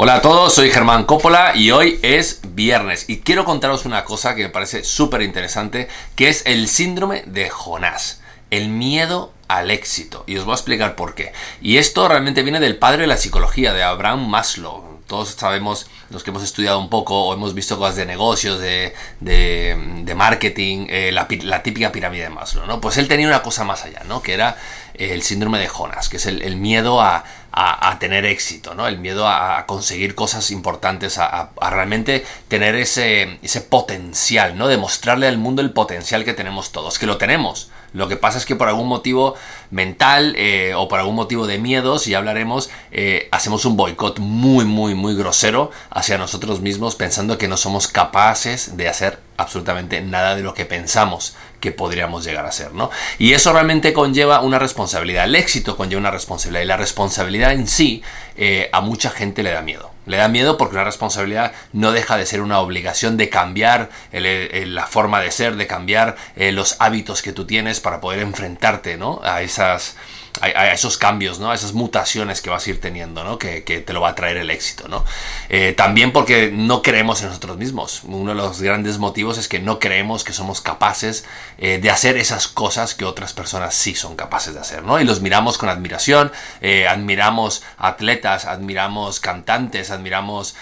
Hola a todos, soy Germán Coppola y hoy es viernes y quiero contaros una cosa que me parece súper interesante, que es el síndrome de Jonás, el miedo al éxito. Y os voy a explicar por qué. Y esto realmente viene del padre de la psicología, de Abraham Maslow. Todos sabemos, los que hemos estudiado un poco o hemos visto cosas de negocios, de, de, marketing, eh, la, típica pirámide de Maslow, ¿no? Pues él tenía una cosa más allá, ¿no? Que era el síndrome de Jonas, que es el miedo a, a, tener éxito, ¿no? El miedo a, conseguir cosas importantes, a, realmente tener ese, ese, potencial, ¿no? Demostrarle al mundo el potencial que tenemos todos, que lo tenemos. Lo que pasa es que por algún motivo mental eh, o por algún motivo de miedo, si ya hablaremos, eh, hacemos un boicot muy, muy, muy grosero hacia nosotros mismos pensando que no somos capaces de hacer absolutamente nada de lo que pensamos que podríamos llegar a ser, ¿no? Y eso realmente conlleva una responsabilidad. El éxito conlleva una responsabilidad y la responsabilidad en sí eh, a mucha gente le da miedo. Le da miedo porque una responsabilidad no deja de ser una obligación de cambiar la forma de ser, de cambiar eh, los hábitos que tú tienes para poder enfrentarte, ¿no? A esas a, esos cambios, ¿no? A esas mutaciones que vas a ir teniendo, ¿no? Que, te lo va a traer el éxito, ¿no? Eh, también porque no creemos en nosotros mismos. Uno de los grandes motivos es que no creemos que somos capaces eh, de hacer esas cosas que otras personas sí son capaces de hacer, ¿no? Y los miramos con admiración, eh, admiramos atletas, admiramos cantantes, admiramos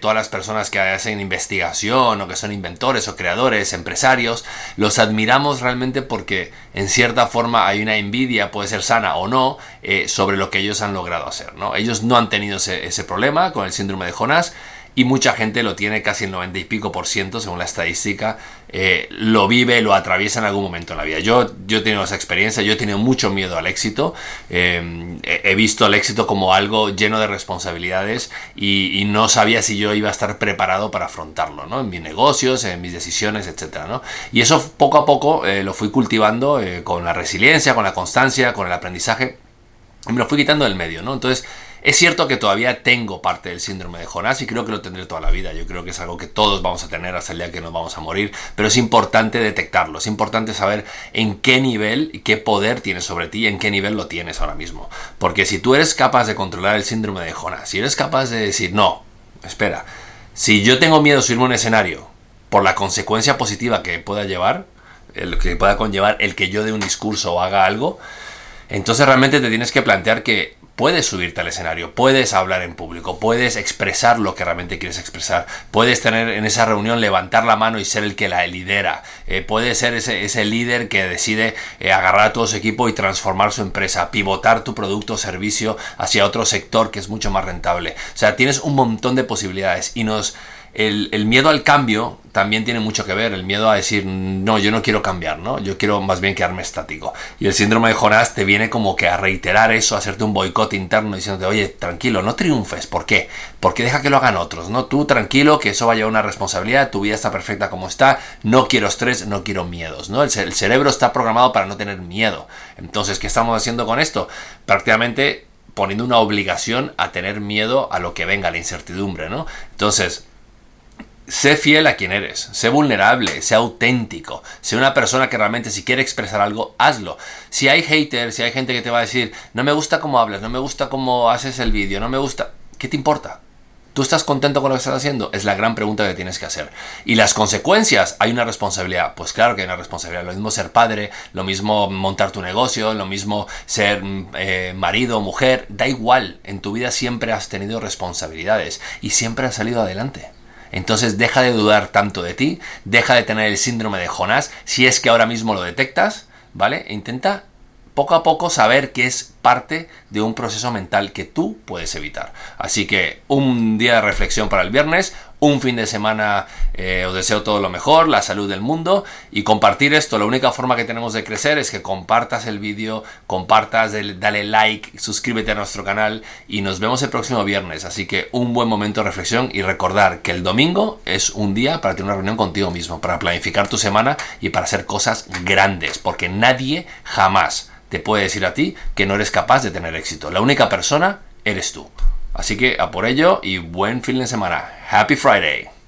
todas las personas que hacen investigación o que son inventores o creadores, empresarios. Los admiramos realmente porque en cierta forma hay una envidia, puede ser sana o no eh, sobre lo que ellos han logrado hacer. ¿no? Ellos no han tenido ese, problema con el síndrome de Jonás y mucha gente lo tiene casi el 90 y pico por ciento según la estadística eh, lo vive lo atraviesa en algún momento en la vida yo, yo he tenido esa experiencia yo he tenido mucho miedo al éxito eh, he visto el éxito como algo lleno de responsabilidades y, no sabía si yo iba a estar preparado para afrontarlo ¿no? en mis negocios en mis decisiones etcétera ¿no? y eso poco a poco lo fui cultivando con la resiliencia con la constancia con el aprendizaje y me lo fui quitando del medio, ¿no? Entonces, es cierto que todavía tengo parte del síndrome de Jonás y creo que lo tendré toda la vida. Yo creo que es algo que todos vamos a tener hasta el día que nos vamos a morir, pero es importante detectarlo, es importante saber en qué nivel y qué poder tienes sobre ti y en qué nivel lo tienes ahora mismo. Porque si tú eres capaz de controlar el síndrome de Jonás, si eres capaz de decir, no, espera, si yo tengo miedo a subirme a un escenario por la consecuencia positiva que pueda llevar, el que pueda conllevar el que yo dé un discurso o haga algo, entonces realmente te tienes que plantear que puedes subirte al escenario, puedes hablar en público, puedes expresar lo que realmente quieres expresar, puedes tener en esa reunión levantar la mano y ser el que la lidera, eh, puedes ser ese, líder que decide eh, agarrar a todo su equipo y transformar su empresa, pivotar tu producto o servicio hacia otro sector que es mucho más rentable. O sea, tienes un montón de posibilidades y nos el, miedo al cambio también tiene mucho que ver, el miedo a decir, no, yo no quiero cambiar, ¿no? Yo quiero más bien quedarme estático. Y el síndrome de Jonás te viene como que a reiterar eso, a hacerte un boicot interno diciéndote, oye, tranquilo, no triunfes, ¿por qué? Porque deja que lo hagan otros, ¿no? Tú tranquilo, que eso va a una responsabilidad, tu vida está perfecta como está, no quiero estrés, no quiero miedos, ¿no? El, el cerebro está programado para no tener miedo. Entonces, ¿qué estamos haciendo con esto? Prácticamente poniendo una obligación a tener miedo a lo que venga, la incertidumbre, ¿no? Entonces, Sé fiel a quien eres, sé vulnerable, sé auténtico, sé una persona que realmente si quiere expresar algo, hazlo. Si hay haters, si hay gente que te va a decir, no me gusta cómo hablas, no me gusta cómo haces el vídeo, no me gusta, ¿qué te importa? ¿Tú estás contento con lo que estás haciendo? Es la gran pregunta que tienes que hacer. ¿Y las consecuencias? ¿Hay una responsabilidad? Pues claro que hay una responsabilidad. Lo mismo ser padre, lo mismo montar tu negocio, lo mismo ser eh, marido, mujer, da igual. En tu vida siempre has tenido responsabilidades y siempre has salido adelante. Entonces deja de dudar tanto de ti, deja de tener el síndrome de Jonás, si es que ahora mismo lo detectas, ¿vale? E intenta poco a poco saber que es parte de un proceso mental que tú puedes evitar. Así que un día de reflexión para el viernes, un fin de semana eh, os deseo todo lo mejor, la salud del mundo y compartir esto. La única forma que tenemos de crecer es que compartas el vídeo, compartas, dale like, suscríbete a nuestro canal y nos vemos el próximo viernes. Así que un buen momento de reflexión y recordar que el domingo es un día para tener una reunión contigo mismo, para planificar tu semana y para hacer cosas grandes, porque nadie jamás te puede decir a ti que no eres capaz de tener éxito. La única persona eres tú. Así que a por ello y buen fin de semana. Happy Friday.